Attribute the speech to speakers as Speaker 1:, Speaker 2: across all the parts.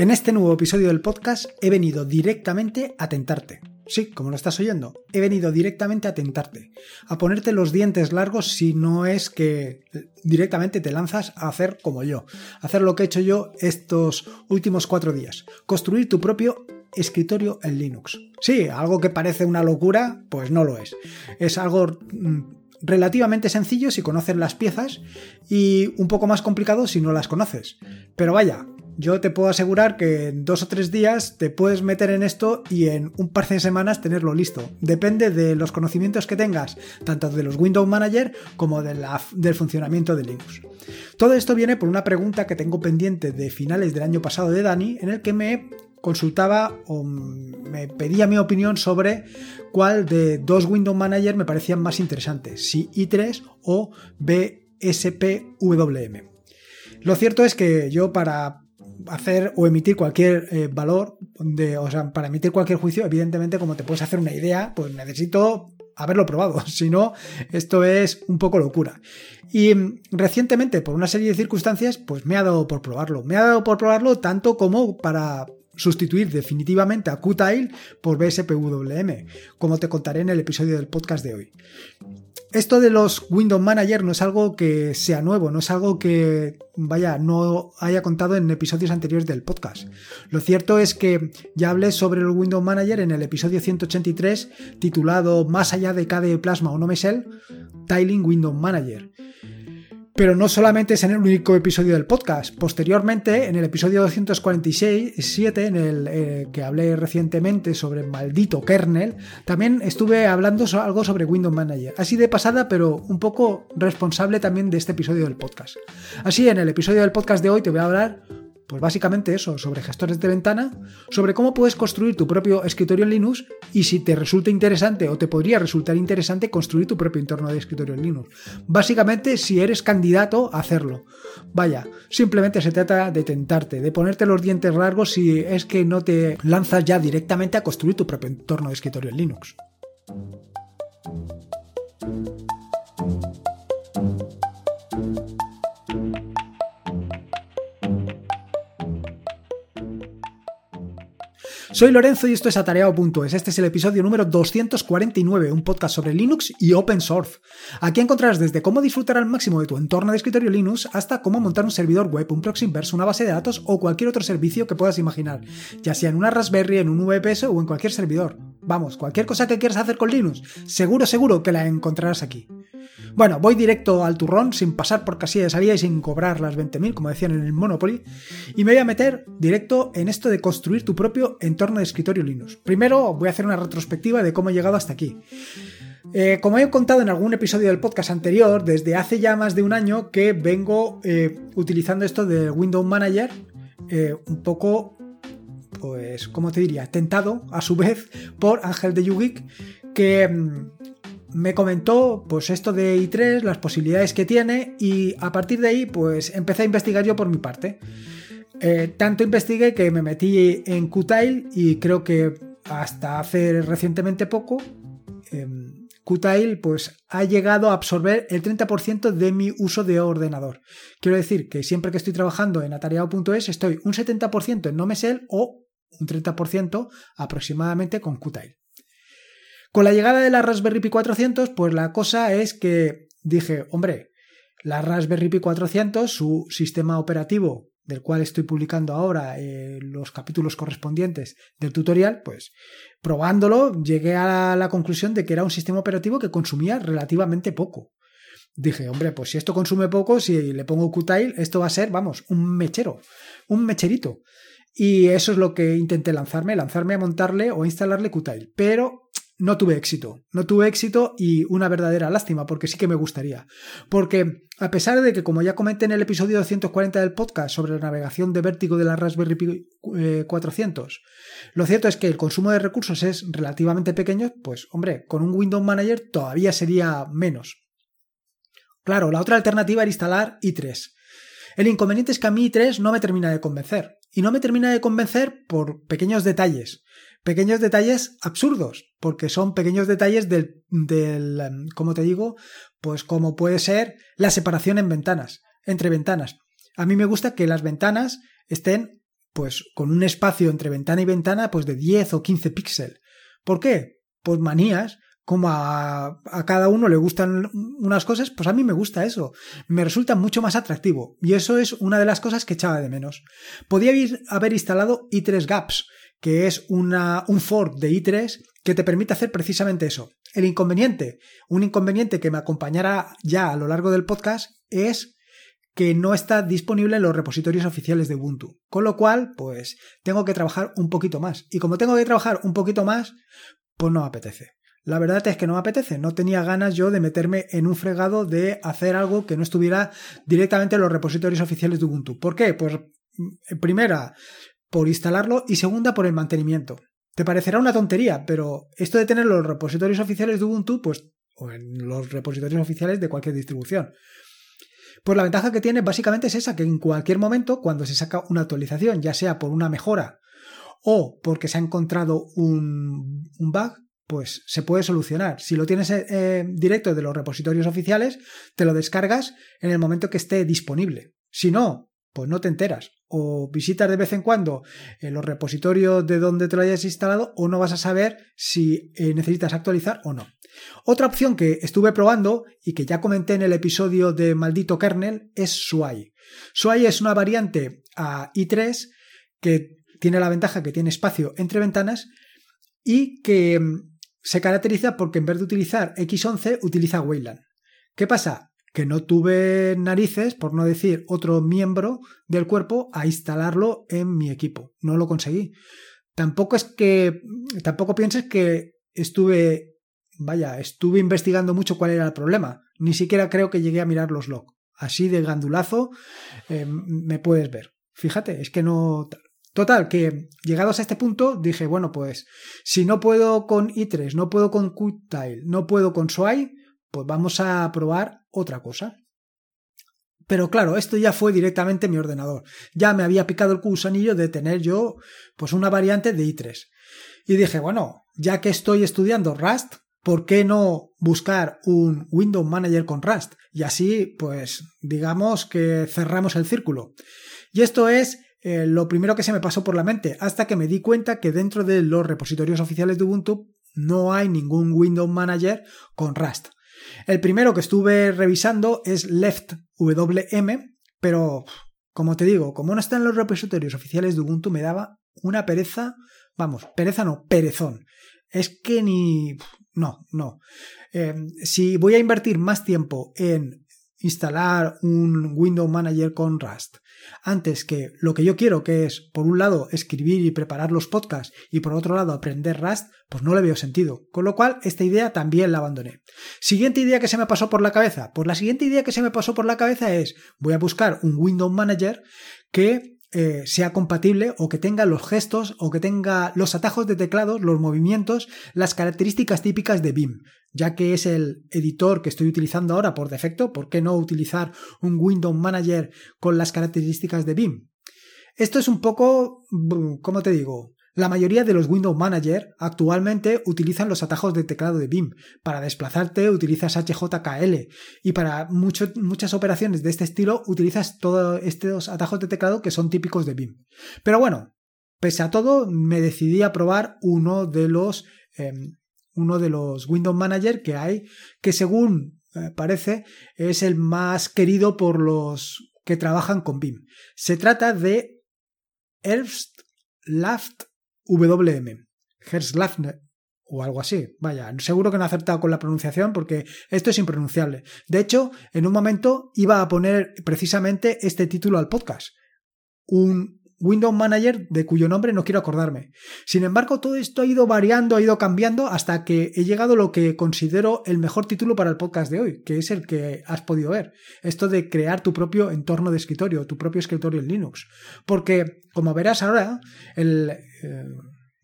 Speaker 1: En este nuevo episodio del podcast he venido directamente a tentarte. Sí, como lo estás oyendo, he venido directamente a tentarte, a ponerte los dientes largos si no es que directamente te lanzas a hacer como yo, hacer lo que he hecho yo estos últimos cuatro días, construir tu propio escritorio en Linux. Sí, algo que parece una locura, pues no lo es. Es algo mm, relativamente sencillo si conoces las piezas y un poco más complicado si no las conoces. Pero vaya, yo te puedo asegurar que en dos o tres días te puedes meter en esto y en un par de semanas tenerlo listo. Depende de los conocimientos que tengas, tanto de los Windows Manager como de del funcionamiento de Linux. Todo esto viene por una pregunta que tengo pendiente de finales del año pasado de Dani, en el que me consultaba o me pedía mi opinión sobre cuál de dos Windows Manager me parecían más interesantes, si i3 o BSPWM. Lo cierto es que yo para hacer o emitir cualquier eh, valor, de, o sea, para emitir cualquier juicio, evidentemente, como te puedes hacer una idea, pues necesito haberlo probado, si no, esto es un poco locura. Y mm, recientemente, por una serie de circunstancias, pues me ha dado por probarlo. Me ha dado por probarlo tanto como para sustituir definitivamente a Qtile por BSPWM, como te contaré en el episodio del podcast de hoy. Esto de los Windows Manager no es algo que sea nuevo, no es algo que, vaya, no haya contado en episodios anteriores del podcast. Lo cierto es que ya hablé sobre el Windows Manager en el episodio 183 titulado Más allá de KDE Plasma o no me Tiling Windows Manager. Pero no solamente es en el único episodio del podcast. Posteriormente, en el episodio 247, en el eh, que hablé recientemente sobre maldito kernel, también estuve hablando algo sobre Windows Manager. Así de pasada, pero un poco responsable también de este episodio del podcast. Así, en el episodio del podcast de hoy te voy a hablar pues básicamente eso, sobre gestores de ventana, sobre cómo puedes construir tu propio escritorio en Linux y si te resulta interesante o te podría resultar interesante construir tu propio entorno de escritorio en Linux. Básicamente si eres candidato a hacerlo. Vaya, simplemente se trata de tentarte, de ponerte los dientes largos si es que no te lanzas ya directamente a construir tu propio entorno de escritorio en Linux. Soy Lorenzo y esto es atareado.es. Este es el episodio número 249, un podcast sobre Linux y Open Source. Aquí encontrarás desde cómo disfrutar al máximo de tu entorno de escritorio Linux hasta cómo montar un servidor web, un proxy inverso, una base de datos o cualquier otro servicio que puedas imaginar, ya sea en una Raspberry, en un VPS o en cualquier servidor. Vamos, cualquier cosa que quieras hacer con Linux, seguro, seguro que la encontrarás aquí. Bueno, voy directo al turrón, sin pasar por casilla de salida y sin cobrar las 20.000, como decían en el Monopoly, y me voy a meter directo en esto de construir tu propio entorno de escritorio Linux. Primero voy a hacer una retrospectiva de cómo he llegado hasta aquí. Eh, como he contado en algún episodio del podcast anterior, desde hace ya más de un año que vengo eh, utilizando esto de Windows Manager, eh, un poco, pues, ¿cómo te diría? Tentado a su vez por Ángel de Yugik, que mm, me comentó pues esto de i3, las posibilidades que tiene y a partir de ahí pues empecé a investigar yo por mi parte. Eh, tanto investigué que me metí en Qtile y creo que hasta hace recientemente poco eh, Qtile pues ha llegado a absorber el 30% de mi uso de ordenador. Quiero decir que siempre que estoy trabajando en atareado.es estoy un 70% en NoMesel o un 30% aproximadamente con Qtile. Con la llegada de la Raspberry Pi 400, pues la cosa es que dije, hombre, la Raspberry Pi 400, su sistema operativo, del cual estoy publicando ahora eh, los capítulos correspondientes del tutorial, pues probándolo llegué a la conclusión de que era un sistema operativo que consumía relativamente poco. Dije, hombre, pues si esto consume poco, si le pongo Qtile, esto va a ser, vamos, un mechero, un mecherito. Y eso es lo que intenté lanzarme, lanzarme a montarle o instalarle Qtile. Pero no tuve éxito. No tuve éxito y una verdadera lástima, porque sí que me gustaría. Porque a pesar de que, como ya comenté en el episodio 240 del podcast sobre la navegación de vértigo de la Raspberry Pi 400, eh, lo cierto es que el consumo de recursos es relativamente pequeño, pues hombre, con un Windows Manager todavía sería menos. Claro, la otra alternativa era instalar i3. El inconveniente es que a mí i3 no me termina de convencer. Y no me termina de convencer por pequeños detalles pequeños detalles absurdos, porque son pequeños detalles del, del, em, como te digo, pues como puede ser la separación en ventanas, entre ventanas. A mí me gusta que las ventanas estén pues con un espacio entre ventana y ventana pues de 10 o 15 píxeles. ¿Por qué? Pues manías, como a, a, cada uno le gustan unas cosas, pues a mí me gusta eso. Me resulta mucho más atractivo. Y eso es una de las cosas que echaba de menos. Podía haber instalado i3 Gaps, que es un fork de i3 que te permite hacer precisamente eso. El inconveniente, un inconveniente que me acompañará ya a lo largo del podcast, es que no está disponible en los repositorios oficiales de Ubuntu. Con lo cual, pues tengo que trabajar un poquito más. Y como tengo que trabajar un poquito más, pues no me apetece. La verdad es que no me apetece, no tenía ganas yo de meterme en un fregado de hacer algo que no estuviera directamente en los repositorios oficiales de Ubuntu. ¿Por qué? Pues mm, primera, por instalarlo y segunda, por el mantenimiento. Te parecerá una tontería, pero esto de tener los repositorios oficiales de Ubuntu, pues, o en los repositorios oficiales de cualquier distribución. Pues la ventaja que tiene básicamente es esa, que en cualquier momento, cuando se saca una actualización, ya sea por una mejora o porque se ha encontrado un, bug, pues se puede solucionar. Si lo tienes eh, directo de los repositorios oficiales, te lo descargas en el momento que esté disponible. Si no, pues no te enteras. O visitas de vez en cuando en los repositorios de donde te lo hayas instalado o no vas a saber si eh, necesitas actualizar o no. Otra opción que estuve probando y que ya comenté en el episodio de Maldito Kernel es Sway. Sway es una variante a i3 que tiene la ventaja que tiene espacio entre ventanas y que mm, se caracteriza porque en vez de utilizar X11 utiliza Wayland. ¿Qué pasa? Que no tuve narices, por no decir otro miembro del cuerpo, a instalarlo en mi equipo. No lo conseguí. Tampoco es que, tampoco pienses que estuve vaya, estuve investigando mucho cuál era el problema. Ni siquiera creo que llegué a mirar los logs. Así de gandulazo eh, me puedes ver. Fíjate, es que no... Total, que llegados a este punto dije, bueno, pues si no puedo con i3, no puedo con QTile, no puedo con Sway, pues vamos a probar otra cosa. Pero claro, esto ya fue directamente mi ordenador. Ya me había picado el gusanillo de tener yo pues una variante de i3. Y dije, bueno, ya que estoy estudiando Rust, ¿por qué no buscar un Window Manager con Rust? Y así, pues, digamos que cerramos el círculo. Y esto es eh, lo primero que se me pasó por la mente, hasta que me di cuenta que dentro de los repositorios oficiales de Ubuntu no hay ningún Window Manager con Rust. El primero que estuve revisando es LeftWM, pero como te digo, como no está en los repositorios oficiales de Ubuntu, me daba una pereza, vamos, pereza no, perezón. Es que ni, no, no. Eh, si voy a invertir más tiempo en instalar un Window Manager con Rust antes que lo que yo quiero, que es, por un lado, escribir y preparar los podcasts y por otro lado, aprender Rust, pues no le veo sentido. Con lo cual, esta idea también la abandoné. Siguiente idea que se me pasó por la cabeza. Pues la siguiente idea que se me pasó por la cabeza es, voy a buscar un Window Manager que eh, sea compatible o que tenga los gestos o que tenga los atajos de teclado, los movimientos, las características típicas de BIM. Ya que es el editor que estoy utilizando ahora por defecto, ¿por qué no utilizar un Windows Manager con las características de BIM? Esto es un poco, mm, ¿cómo te digo? La mayoría de los Windows Manager actualmente utilizan los atajos de teclado de BIM. Para desplazarte utilizas HJKL y para muchas operaciones de este estilo utilizas todos estos atajos de teclado que son típicos de BIM. Pero bueno, pese a todo, me decidí a probar uno de los, em, uno de los Windows Manager que hay, que según eh, parece es el más querido por los que trabajan con BIM. Se trata de Erst Laft WM, Herslafner o algo así. Vaya, seguro que no he acertado con la pronunciación porque esto es impronunciable. De hecho, en un momento iba a poner precisamente este título al podcast. Un Windows Manager de cuyo nombre no quiero acordarme. Sin embargo, todo esto ha ido variando, ha ido cambiando hasta que he llegado a lo que considero el mejor título para el podcast de hoy, que es el que has podido ver. Esto de crear tu propio entorno de escritorio, tu propio escritorio en Linux. Porque, como verás ahora, el eh,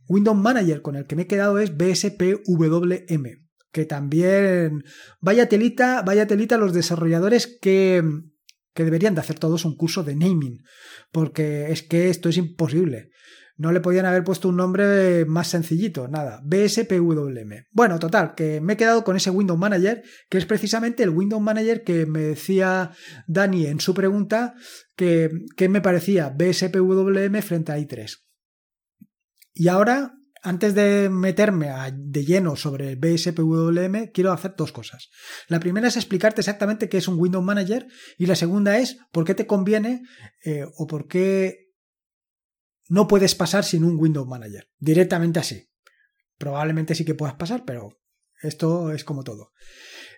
Speaker 1: Windows Manager con el que me he quedado es BSPWM. Que también vaya telita, vaya telita los desarrolladores que que deberían de hacer todos un curso de naming, porque es que esto es imposible. No le podían haber puesto un nombre más sencillito, nada, BSPWM. Bueno, total, que me he quedado con ese Windows Manager, que es precisamente el Windows Manager que me decía Dani en su pregunta que, que me parecía BSPWM frente a i3. Y ahora antes de meterme de lleno sobre BSPWM, quiero hacer dos cosas. La primera es explicarte exactamente qué es un Windows Manager y la segunda es por qué te conviene eh, o por qué no puedes pasar sin un Windows Manager. Directamente así. Probablemente sí que puedas pasar, pero esto es como todo.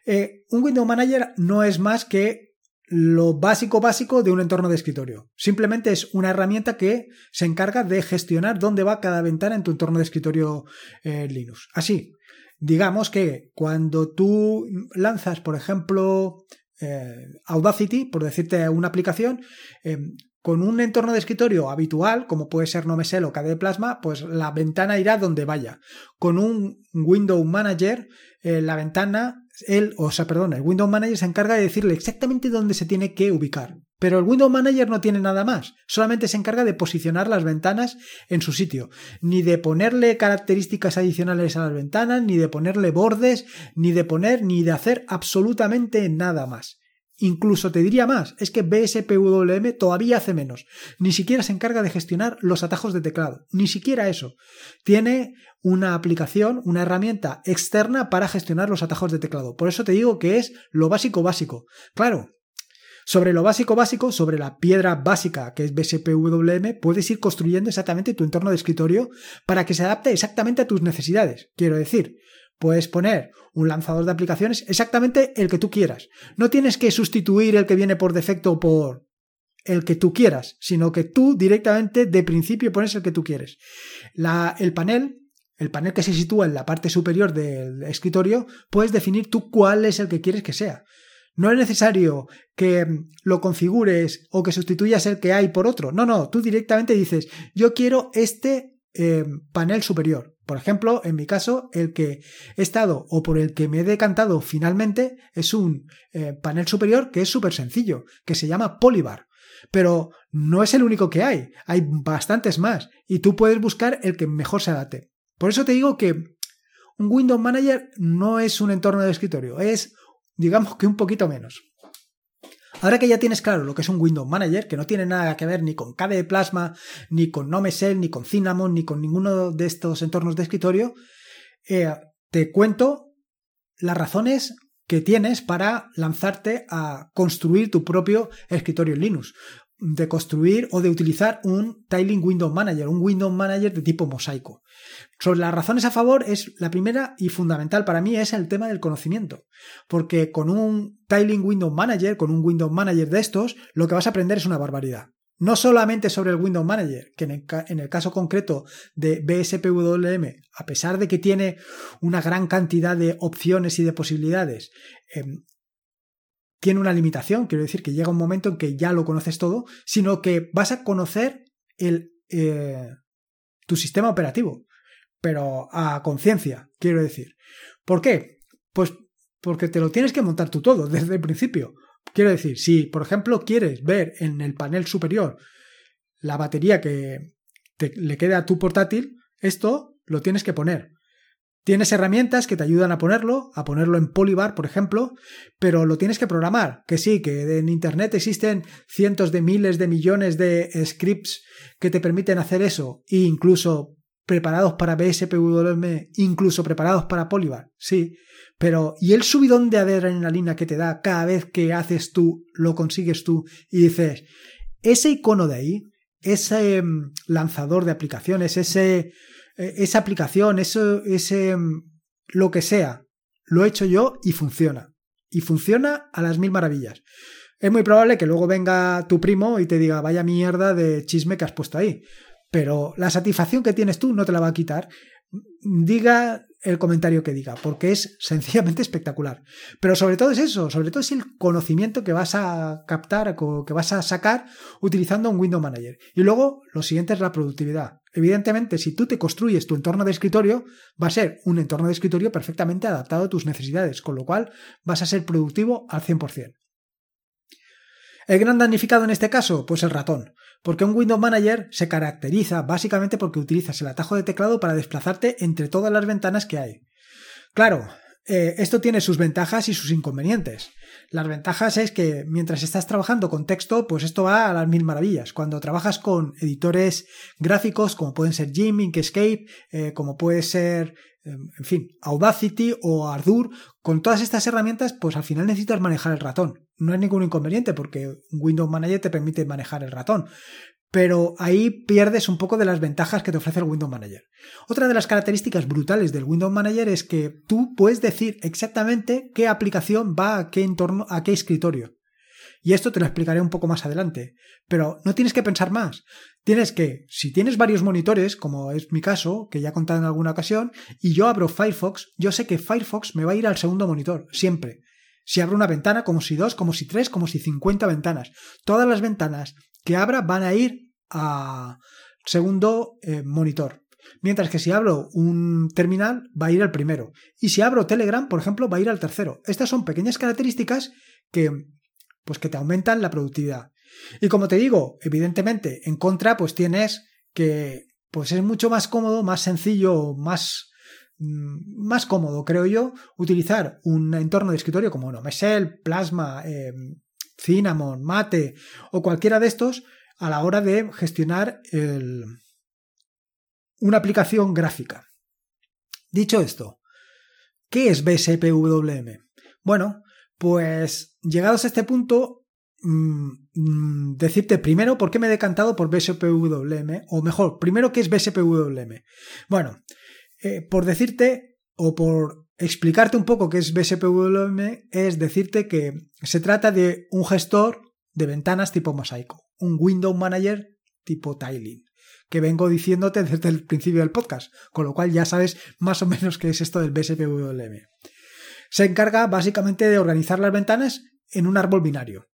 Speaker 1: Eh, un Windows Manager no es más que lo básico básico de un entorno de escritorio. Simplemente es una herramienta que se encarga de gestionar dónde va cada ventana en tu entorno de escritorio eh, Linux. Así, digamos que cuando tú lanzas, por ejemplo, eh, Audacity, por decirte una aplicación, eh, con un entorno de escritorio habitual, como puede ser Nomesel o KDE Plasma, pues la ventana irá donde vaya. Con un Window Manager, la ventana él, o sea, perdón, el Windows Manager se encarga de decirle exactamente dónde se tiene que ubicar. Pero el Windows Manager no tiene nada más, solamente se encarga de posicionar las ventanas en su sitio, ni de ponerle características adicionales a las ventanas, ni de ponerle bordes, ni de poner, ni de hacer absolutamente nada más. Incluso te diría más, es que BSPWM todavía hace menos. Ni siquiera se encarga de gestionar los atajos de teclado. Ni siquiera eso. Tiene una aplicación, una herramienta externa para gestionar los atajos de teclado. Por eso te digo que es lo básico básico. Claro, sobre lo básico básico, sobre la piedra básica que es BSPWM, puedes ir construyendo exactamente tu entorno de escritorio para que se adapte exactamente a tus necesidades. Quiero decir, Puedes poner un lanzador de aplicaciones exactamente el que tú quieras. No tienes que sustituir el que viene por defecto por el que tú quieras, sino que tú directamente de principio pones el que tú quieres. El panel, el panel que se sitúa en la parte superior del escritorio, puedes definir tú cuál es el que quieres que sea. No es necesario que lo configures o que sustituyas el que hay por otro. No, no, tú directamente dices, yo quiero este eh, panel superior. Por ejemplo, en mi caso, el que he estado o por el que me he decantado finalmente es un eh, panel superior que es súper sencillo, que se llama Polybar. Pero no es el único que hay, hay bastantes más y tú puedes buscar el que mejor se adapte. Por eso te digo que un Windows Manager no es un entorno de escritorio, es digamos que un poquito menos. Ahora que ya tienes claro lo que es un Windows Manager, que no tiene nada que ver ni con KDE Plasma, ni con Nomesel, ni con Cinnamon, ni con ninguno de estos entornos de escritorio, eh, te cuento las razones que tienes para lanzarte a construir tu propio escritorio Linux de construir o de utilizar un Tiling Window Manager, un Window Manager de tipo mosaico. Sobre las razones a favor es la primera y fundamental para mí es el tema del conocimiento, porque con un Tiling Window Manager, con un Window Manager de estos, lo que vas a aprender es una barbaridad. No solamente sobre el Window Manager, que en el, caso concreto de BSPWM, a pesar de que tiene una gran cantidad de opciones y de posibilidades, em, tiene una limitación, quiero decir que llega un momento en que ya lo conoces todo, sino que vas a conocer el, eh, tu sistema operativo, pero a conciencia, quiero decir. ¿Por qué? Pues porque te lo tienes que montar tú todo desde el principio. Quiero decir, si por ejemplo quieres ver en el panel superior la batería que te, le queda a tu portátil, esto lo tienes que poner. Tienes herramientas que te ayudan a ponerlo, a ponerlo en Polybar, por ejemplo, pero lo tienes que programar. Que sí, que en Internet existen cientos de miles de millones de scripts que te permiten hacer eso, e incluso preparados para BSPWM, incluso preparados para Polybar, sí. Pero, ¿y el subidón de adrenalina que te da cada vez que haces tú, lo consigues tú y dices, ese icono de ahí, ese mm, lanzador de aplicaciones, ese esa aplicación, eso, ese, mm, lo que sea, lo he hecho yo y funciona. Y funciona a las mil maravillas. Es muy probable que luego venga tu primo y te diga, vaya mierda de chisme que has puesto ahí. Pero la satisfacción que tienes tú no te la va a quitar. Diga el comentario que diga, porque es sencillamente espectacular. Pero sobre todo es eso, sobre todo es el conocimiento que vas a captar, que vas a sacar utilizando un Window Manager. Y luego lo siguiente es la productividad. Evidentemente, si tú te construyes tu entorno de escritorio, va a ser un entorno de escritorio perfectamente adaptado a tus necesidades, con lo cual vas a ser productivo al 100%. ¿El gran damnificado en este caso? Pues el ratón. Porque un Windows Manager se caracteriza básicamente porque utilizas el atajo de teclado para desplazarte entre todas las ventanas que hay. Claro, eh, esto tiene sus ventajas y sus inconvenientes. Las ventajas es que mientras estás trabajando con texto, pues esto va a las mil maravillas. Cuando trabajas con editores gráficos, como pueden ser Jim, Inkscape, eh, como puede ser, em, en fin, Audacity o Ardour, con todas estas herramientas, pues al final necesitas manejar el ratón. No hay ningún inconveniente porque Windows Manager te permite manejar el ratón pero ahí pierdes un poco de las ventajas que te ofrece el Windows Manager. Otra de las características brutales del Windows Manager es que tú puedes decir exactamente qué aplicación va a qué entorno, a qué escritorio. Y esto te lo explicaré un poco más adelante. Pero no tienes que pensar más. Tienes que, si tienes varios monitores, como es mi caso, que ya he contado en alguna ocasión, y yo abro Firefox, yo sé que Firefox me va a ir al segundo monitor, siempre. Si abro una ventana, como si dos, como si tres, como si cincuenta ventanas. Todas las ventanas que abra van a ir a segundo eh, monitor. Mientras que si abro un terminal va a ir al primero. Y si abro Telegram, por ejemplo, va a ir al tercero. Estas son pequeñas características que, pues que te aumentan la productividad. Y como te digo, evidentemente, en contra, pues tienes que, pues es mucho más cómodo, más sencillo, más, mm, más cómodo, creo yo, utilizar un entorno de escritorio como no, Mesel, Plasma, eh, Cinnamon, Mate o cualquiera de estos a la hora de gestionar una aplicación gráfica. Dicho esto, ¿qué es BSPWM? Bueno, pues llegados a este punto, mm, mm, decirte primero por qué me he decantado por BSPWM, o mejor, primero qué es BSPWM. Bueno, eh, por decirte o por explicarte un poco qué es BSPWM es decirte que se trata de un gestor de ventanas tipo mosaico, un Window Manager tipo tiling, que vengo diciéndote desde el principio del podcast, con lo cual ya sabes más o menos qué es esto del BSPWM. Se encarga básicamente de organizar las ventanas en un árbol binario.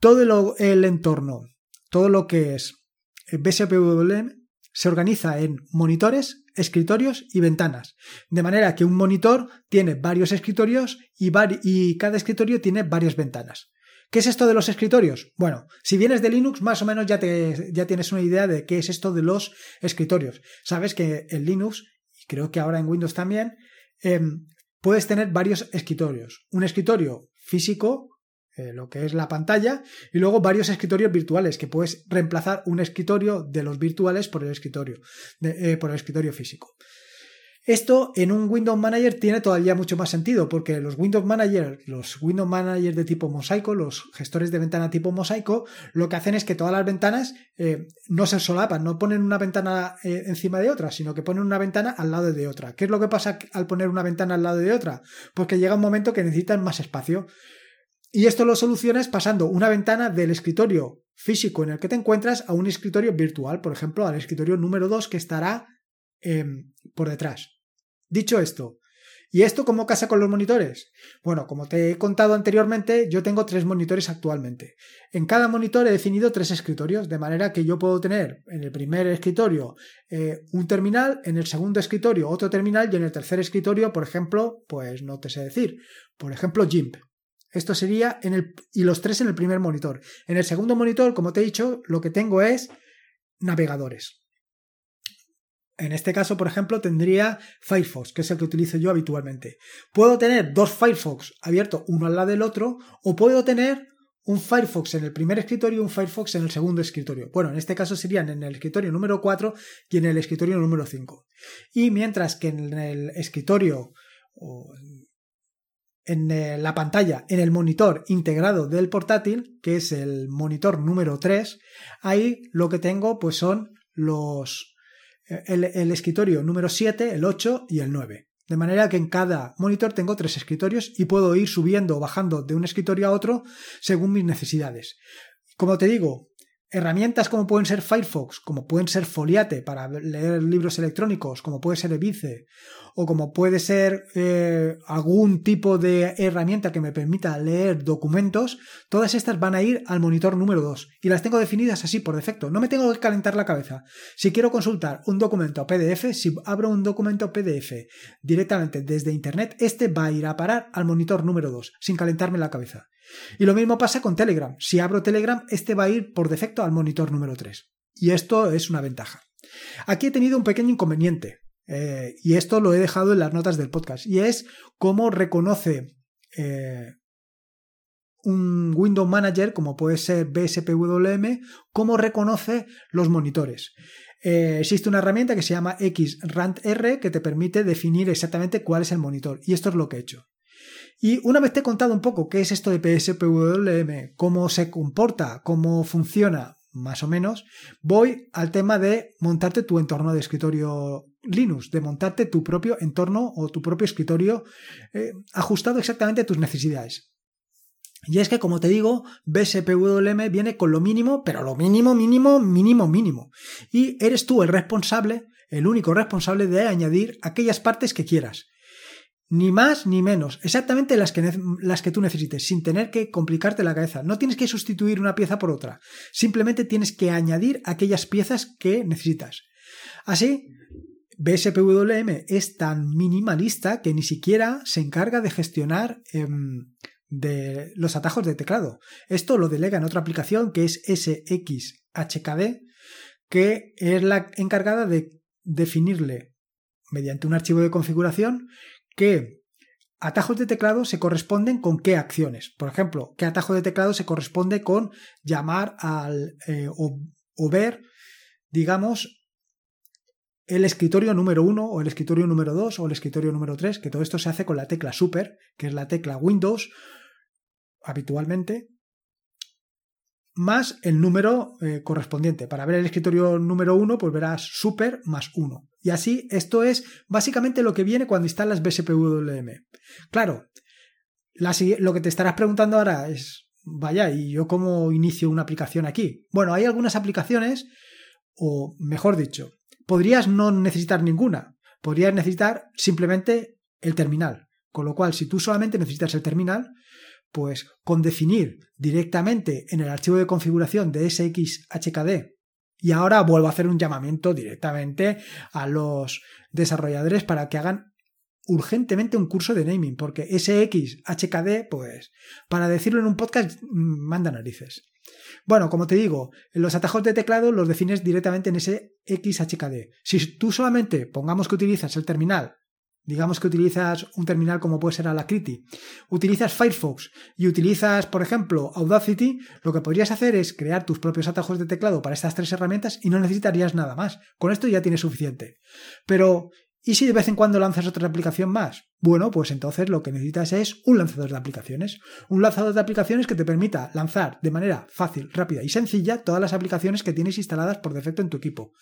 Speaker 1: Todo el entorno, todo lo que es BSPWM se organiza en monitores escritorios y ventanas. De manera que un monitor tiene varios escritorios y, cada escritorio tiene varias ventanas. ¿Qué es esto de los escritorios? Bueno, si vienes de Linux, más o menos ya tienes una idea de qué es esto de los escritorios. Sabes que en Linux, y creo que ahora en Windows también, em, puedes tener varios escritorios. Un escritorio físico eh, lo que es la pantalla, y luego varios escritorios virtuales, que puedes reemplazar un escritorio de los virtuales por el escritorio, eh, por el escritorio físico. Esto en un Windows Manager tiene todavía mucho más sentido, porque los Windows Manager, los Windows Manager de tipo mosaico, los gestores de ventana tipo mosaico, lo que hacen es que todas las ventanas eh, no se solapan, no ponen una ventana encima de otra, sino que ponen una ventana al lado de otra. ¿Qué es lo que pasa al poner una ventana al lado de otra? Pues que llega un momento que necesitan más espacio. Y esto lo solucionas pasando una ventana del escritorio físico en el que te encuentras a un escritorio virtual, por ejemplo, al escritorio número 2 que estará em, por detrás. Dicho esto, ¿y esto cómo casa con los monitores? Bueno, como te he contado anteriormente, yo tengo tres monitores actualmente. En cada monitor he definido tres escritorios, de manera que yo puedo tener en el primer escritorio eh, un terminal, en el segundo escritorio otro terminal y en el tercer escritorio, por ejemplo, pues no te sé decir, por ejemplo, GIMP. Esto sería en el, y los tres en el primer monitor. En el segundo monitor, como te he dicho, lo que tengo es navegadores. En este caso, por ejemplo, tendría Firefox, que es el que utilizo yo habitualmente. Puedo tener dos Firefox abiertos uno al lado del otro, o puedo tener un Firefox en el primer escritorio y un Firefox en el segundo escritorio. Bueno, en este caso serían en el escritorio número 4 y en el escritorio número 5. Y mientras que en el escritorio en eh, la pantalla, en el monitor integrado del portátil, que es el monitor número 3, ahí lo que tengo pues son los eh, el, escritorio número 7, el 8 y el 9. De manera que en cada monitor tengo tres escritorios y puedo ir subiendo o bajando de un escritorio a otro según mis necesidades. Como te digo, herramientas como pueden ser Firefox, como pueden ser Foliate para leer libros electrónicos, como puede ser Ebice, o como puede ser eh, algún tipo de herramienta que me permita leer documentos, todas estas van a ir al monitor número 2 y las tengo definidas así por defecto. No me tengo que calentar la cabeza. Si quiero consultar un documento PDF, si abro un documento PDF directamente desde Internet, este va a ir a parar al monitor número 2 sin calentarme la cabeza. Y lo mismo pasa con Telegram. Si abro Telegram, este va a ir por defecto al monitor número 3. Y esto es una ventaja. Aquí he tenido un pequeño inconveniente. Eh, y esto lo he dejado en las notas del podcast. Y es cómo reconoce eh, un Windows Manager, como puede ser BSPWM, cómo reconoce los monitores. Eh, existe una herramienta que se llama XRANTR que te permite definir exactamente cuál es el monitor. Y esto es lo que he hecho. Y una vez te he contado un poco qué es esto de PSPWM, cómo se comporta, cómo funciona, más o menos, voy al tema de montarte tu entorno de escritorio Linux, de montarte tu propio entorno o tu propio escritorio eh, ajustado exactamente a tus necesidades. Y es que, como te digo, BSPWM viene con lo mínimo, pero lo mínimo, mínimo, mínimo, mínimo. Y eres tú el responsable, el único responsable de añadir aquellas partes que quieras. Ni más ni menos, exactamente las que, las que tú necesites, sin tener que complicarte la cabeza. No tienes que sustituir una pieza por otra, simplemente tienes que añadir aquellas piezas que necesitas. Así, BSPWM es tan minimalista que ni siquiera se encarga de gestionar em, de los atajos de teclado. Esto lo delega en otra aplicación que es SXHKD, que es la encargada de definirle mediante un archivo de configuración qué atajos de teclado se corresponden con qué acciones. Por ejemplo, qué atajo de teclado se corresponde con llamar al eh, o, ver, digamos, el escritorio número 1 o el escritorio número 2 o el escritorio número 3, que todo esto se hace con la tecla Super, que es la tecla Windows habitualmente, más el número eh, correspondiente. Para ver el escritorio número 1, pues verás Super más 1. Y así, esto es básicamente lo que viene cuando instalas BSPWM. Claro, lo que te estarás preguntando ahora es, vaya, ¿y yo cómo inicio una aplicación aquí? Bueno, hay algunas aplicaciones, o mejor dicho, podrías no necesitar ninguna. Podrías necesitar simplemente el terminal. Con lo cual, si tú solamente necesitas el terminal, pues con definir directamente en el archivo de configuración de SXHKD y ahora vuelvo a hacer un llamamiento directamente a los desarrolladores para que hagan urgentemente un curso de naming, porque SXHKD, pues, para decirlo en un podcast, mm, manda narices. Bueno, como te digo, los atajos de teclado los defines directamente en ese XHKD. Si tú solamente, pongamos que utilizas el terminal digamos que utilizas un terminal como puede ser Alacrity, utilizas Firefox y utilizas, por ejemplo, Audacity, lo que podrías hacer es crear tus propios atajos de teclado para estas tres herramientas y no necesitarías nada más. Con esto ya tienes suficiente. Pero, ¿y si de vez en cuando lanzas otra aplicación más? Bueno, pues entonces lo que necesitas es un lanzador de aplicaciones. Un lanzador de aplicaciones que te permita lanzar de manera fácil, rápida y sencilla todas las aplicaciones que tienes instaladas por defecto en tu equipo.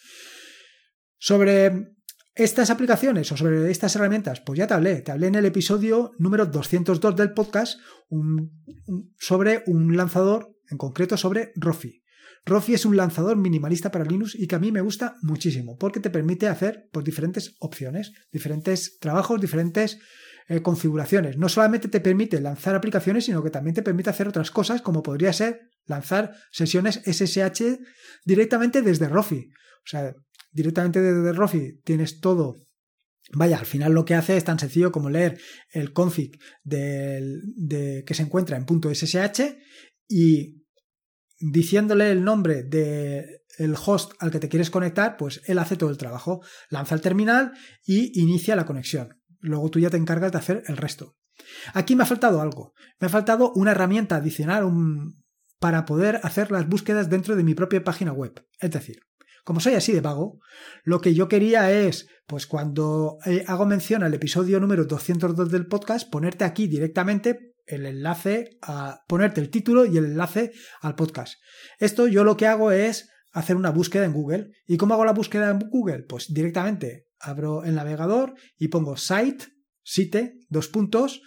Speaker 1: Sobre estas aplicaciones o sobre estas herramientas, pues ya te hablé, te hablé en el episodio número 202 del podcast sobre un lanzador, en concreto sobre Rofi. Rofi es un lanzador minimalista para Linux y que a mí me gusta muchísimo porque te permite hacer pues, diferentes opciones, diferentes trabajos, diferentes eh, configuraciones. No solamente te permite lanzar aplicaciones, sino que también te permite hacer otras cosas como podría ser lanzar sesiones SSH directamente desde Rofi. O sea, directamente desde Rofi tienes todo. Vaya, al final lo que hace es tan sencillo como leer el config de, que se encuentra en .ssh y diciéndole el nombre del host al que te quieres conectar, pues él hace todo el trabajo. Lanza el terminal y inicia la conexión. Luego tú ya te encargas de hacer el resto. Aquí me ha faltado algo. Me ha faltado una herramienta adicional para poder hacer las búsquedas dentro de mi propia página web. Es decir, como soy así de vago, lo que yo quería es, pues cuando eh, hago mención al episodio número 202 del podcast, ponerte aquí directamente el enlace a ponerte el título y el enlace al podcast. Esto yo lo que hago es hacer una búsqueda en Google. ¿Y cómo hago la búsqueda en Google? Pues directamente abro el navegador y pongo site, site, dos puntos,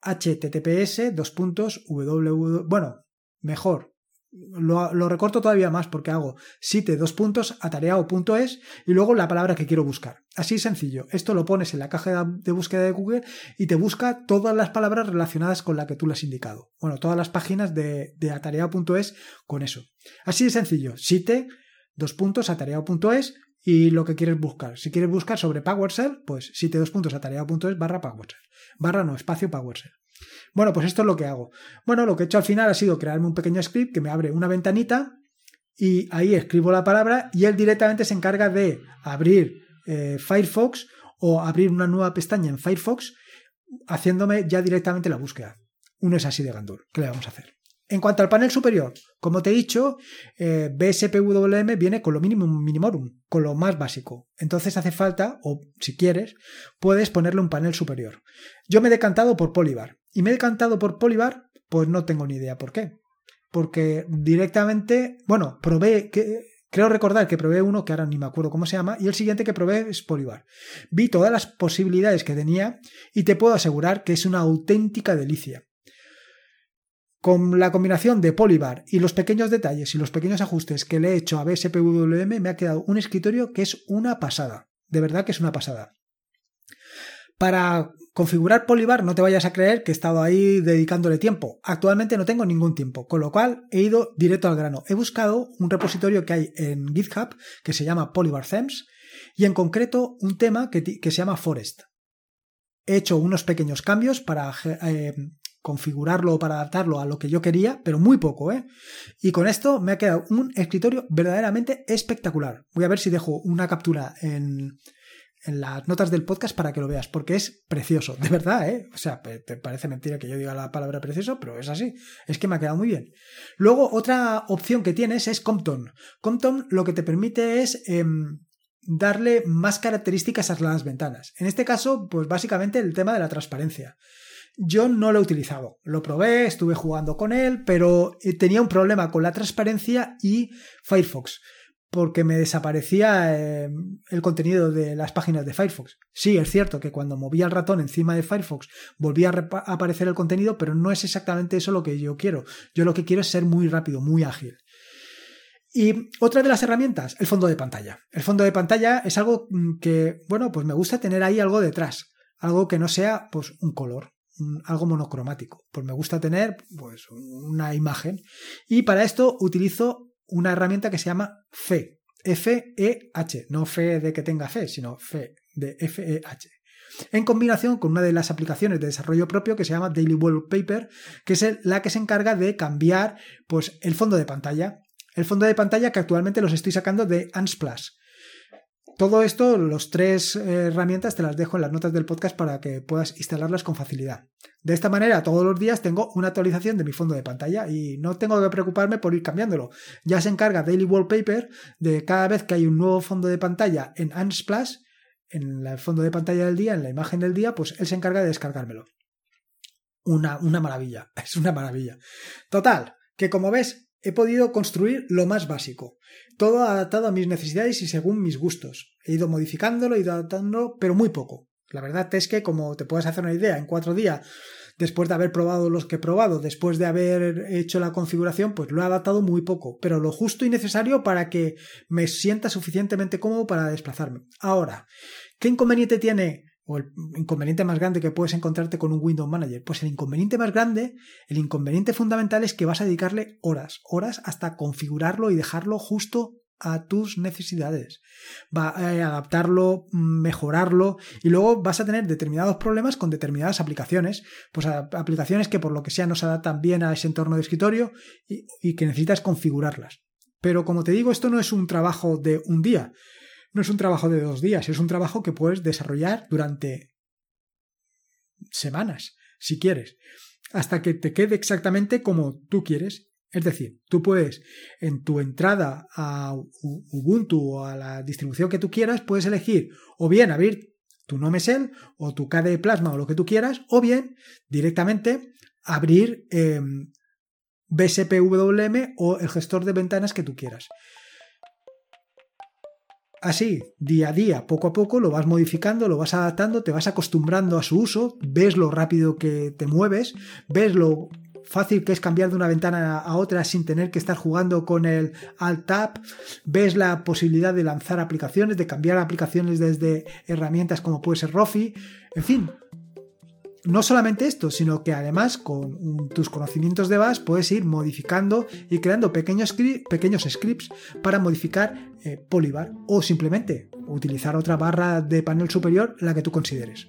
Speaker 1: https, dos puntos, www, bueno, mejor, lo, recorto todavía más porque hago site dos puntos atareado.es y luego la palabra que quiero buscar. Así sencillo. Esto lo pones en la caja de búsqueda de Google y te busca todas las palabras relacionadas con la que tú le has indicado. Bueno, todas las páginas de, de atareado.es con eso. Así de sencillo. Site dos puntos atareado.es y lo que quieres buscar. Si quieres buscar sobre PowerShell, pues site dos puntos atareado.es barra PowerShell. Barra no, espacio PowerShell. Bueno, pues esto es lo que hago. Bueno, lo que he hecho al final ha sido crearme un pequeño script que me abre una ventanita y ahí escribo la palabra y él directamente se encarga de abrir eh, Firefox o abrir una nueva pestaña en Firefox haciéndome ya directamente la búsqueda. Uno es así de Gandur. ¿Qué le vamos a hacer? En cuanto al panel superior, como te he dicho, eh, BSPWM viene con lo mínimo minimorum, con lo más básico. Entonces hace falta, o si quieres, puedes ponerle un panel superior. Yo me he decantado por Polybar. Y me he decantado por Polybar, pues no tengo ni idea por qué. Porque directamente, bueno, probé Creo recordar que probé uno que ahora ni me acuerdo cómo se llama y el siguiente que probé es Polybar. Vi todas las posibilidades que tenía y te puedo asegurar que es una auténtica delicia. Con la combinación de Polybar y los pequeños detalles y los pequeños ajustes que le he hecho a BSPWM me ha quedado un escritorio que es una pasada. De verdad que es una pasada. Para configurar Polybar no te vayas a creer que he estado ahí dedicándole tiempo. Actualmente no tengo ningún tiempo, con lo cual he ido directo al grano. He buscado un repositorio que hay en GitHub que se llama Polybar Themes y en concreto un tema que, se llama Forest. He hecho unos pequeños cambios para eh, configurarlo para adaptarlo a lo que yo quería, pero muy poco, ¿eh? Y con esto me ha quedado un escritorio verdaderamente espectacular. Voy a ver si dejo una captura en, en las notas del podcast para que lo veas, porque es precioso, de verdad, ¿eh? O sea, te parece mentira que yo diga la palabra precioso, pero es así. Es que me ha quedado muy bien. Luego, otra opción que tienes es Compton. Compton lo que te permite es em, darle más características a las ventanas. En este caso, pues básicamente el tema de la transparencia. Yo no lo he utilizado. Lo probé, estuve jugando con él, pero eh, tenía un problema con la transparencia y Firefox porque me desaparecía eh, el contenido de las páginas de Firefox. Sí, es cierto que cuando movía el ratón encima de Firefox volvía a aparecer el contenido, pero no es exactamente eso lo que yo quiero. Yo lo que quiero es ser muy rápido, muy ágil. Y otra de las herramientas, el fondo de pantalla. El fondo de pantalla es algo mm, que, bueno, pues me gusta tener ahí algo detrás, algo que no sea pues un color, algo monocromático. Pues me gusta tener pues una imagen y para esto utilizo una herramienta que se llama FE. F-E-H, no fe de que tenga fe, sino fe de F-E-H. En combinación con una de las aplicaciones de desarrollo propio que se llama Daily Wallpaper, que es la que se encarga de cambiar pues, el fondo de pantalla. El fondo de pantalla que actualmente los estoy sacando de Unsplash. Todo esto, los tres eh, herramientas, te las dejo en las notas del podcast para que puedas instalarlas con facilidad. De esta manera, todos los días tengo una actualización de mi fondo de pantalla y no tengo que preocuparme por ir cambiándolo. Ya se encarga Daily Wallpaper de cada vez que hay un nuevo fondo de pantalla en Unsplash, en el fondo de pantalla del día, en la imagen del día, pues él se encarga de descargármelo. Una, una maravilla, es una maravilla. Total, que como ves, he podido construir lo más básico, todo adaptado a mis necesidades y según mis gustos. He ido modificándolo, he ido adaptándolo, pero muy poco. La verdad es que, como te puedes hacer una idea, en cuatro días, después de haber probado los que he probado, después de haber hecho la configuración, pues lo he adaptado muy poco, pero lo justo y necesario para que me sienta suficientemente cómodo para desplazarme. Ahora, ¿qué inconveniente tiene o el inconveniente más grande que puedes encontrarte con un Windows Manager? Pues el inconveniente más grande, el inconveniente fundamental es que vas a dedicarle horas, horas hasta configurarlo y dejarlo justo a tus necesidades. Va a eh, adaptarlo, mejorarlo y luego vas a tener determinados problemas con determinadas aplicaciones, pues aplicaciones que por lo que sea no se adaptan bien a ese entorno de escritorio y, y que necesitas configurarlas. Pero como te digo, esto no es un trabajo de un día, no es un trabajo de dos días, es un trabajo que puedes desarrollar durante semanas, si quieres, hasta que te quede exactamente como tú quieres. Es decir, tú puedes, en tu entrada a Ubuntu o a la distribución que tú quieras, puedes elegir o bien abrir tu Nomesel o tu KDE Plasma o lo que tú quieras, o bien directamente abrir eh, BSPWM o el gestor de ventanas que tú quieras. Así, día a día, poco a poco, lo vas modificando, lo vas adaptando, te vas acostumbrando a su uso, ves lo rápido que te mueves, ves lo fácil que es cambiar de una ventana a otra sin tener que estar jugando con el Alt Tab, ves la posibilidad de lanzar aplicaciones, de cambiar aplicaciones desde herramientas como puede ser Rofi, en fin, no solamente esto, sino que además con tus conocimientos de base puedes ir modificando y creando pequeños, pequeños scripts para modificar eh, Polybar o simplemente utilizar otra barra de panel superior, la que tú consideres.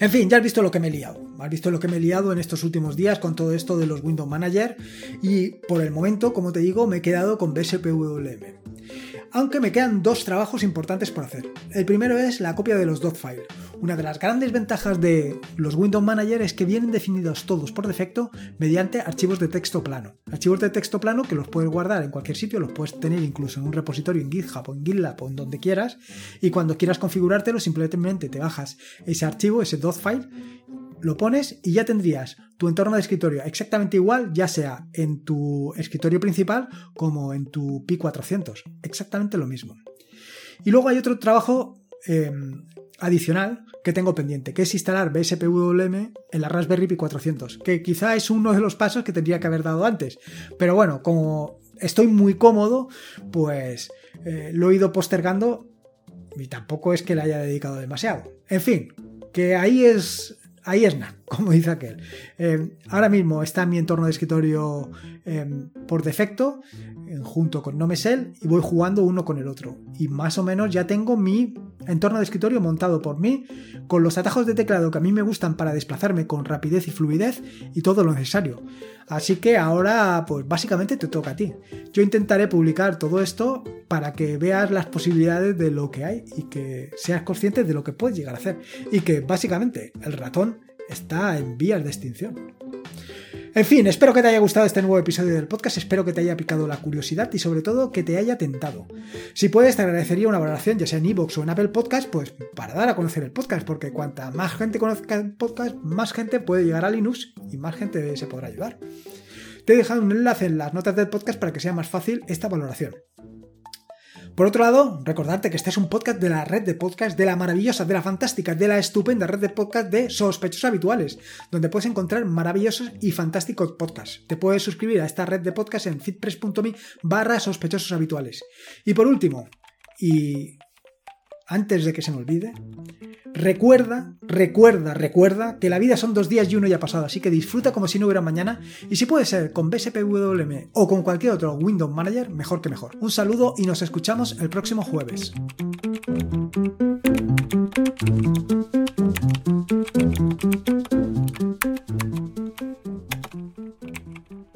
Speaker 1: En fin, ya has visto lo que me he liado. Has visto lo que me he liado en estos últimos días con todo esto de los Windows Manager y por el momento, como te digo, me he quedado con BSPWM. Aunque me quedan dos trabajos importantes por hacer. El primero es la copia de los files. Una de las grandes ventajas de los Windows Manager es que vienen definidos todos por defecto mediante archivos de texto plano. Archivos de texto plano que los puedes guardar en cualquier sitio, los puedes tener incluso en un repositorio en GitHub o en GitLab o en donde quieras y cuando quieras configurártelo simplemente te bajas ese archivo, ese file lo pones y ya tendrías tu entorno de escritorio exactamente igual, ya sea en tu escritorio principal como en tu P400. Exactamente lo mismo. Y luego hay otro trabajo em, adicional que tengo pendiente, que es instalar BSPWM en la Raspberry Pi 400, que quizá es uno de los pasos que tendría que haber dado antes. Pero bueno, como estoy muy cómodo, pues eh, lo he ido postergando y tampoco es que le haya dedicado demasiado. En fin, que ahí es ahí es nada, como dice aquel. Eh, ahora mismo está en mi entorno de escritorio em, por defecto, junto con Nomesel, y voy jugando uno con el otro. Y más o menos ya tengo mi entorno de escritorio montado por mí, con los atajos de teclado que a mí me gustan para desplazarme con rapidez y fluidez y todo lo necesario. Así que ahora, pues básicamente te toca a ti. Yo intentaré publicar todo esto para que veas las posibilidades de lo que hay y que seas consciente de lo que puedes llegar a hacer. Y que básicamente el ratón está en vías de extinción. En fin, espero que te haya gustado este nuevo episodio del podcast, espero que te haya picado la curiosidad y sobre todo que te haya tentado. Si puedes, te agradecería una valoración, ya sea en iVoox o en Apple Podcast, pues para dar a conocer el podcast, porque cuanta más gente conozca el podcast, más gente puede llegar a Linux y más gente se podrá ayudar. Te he dejado un enlace en las notas del podcast para que sea más fácil esta valoración. Por otro lado, recordarte que este es un podcast de la red de podcast, de la maravillosa, de la fantástica, de la estupenda red de podcast de sospechosos habituales, donde puedes encontrar maravillosos y fantásticos podcasts. Te puedes suscribir a esta red de podcast en fitpress.me barra sospechosos habituales. Y por último, y antes de que se me olvide, recuerda, recuerda, recuerda que la vida son dos días y uno ya pasado, así que disfruta como si no hubiera mañana y si puede ser con BSPWM o con cualquier otro Windows Manager, mejor que mejor. Un saludo y nos escuchamos el próximo jueves.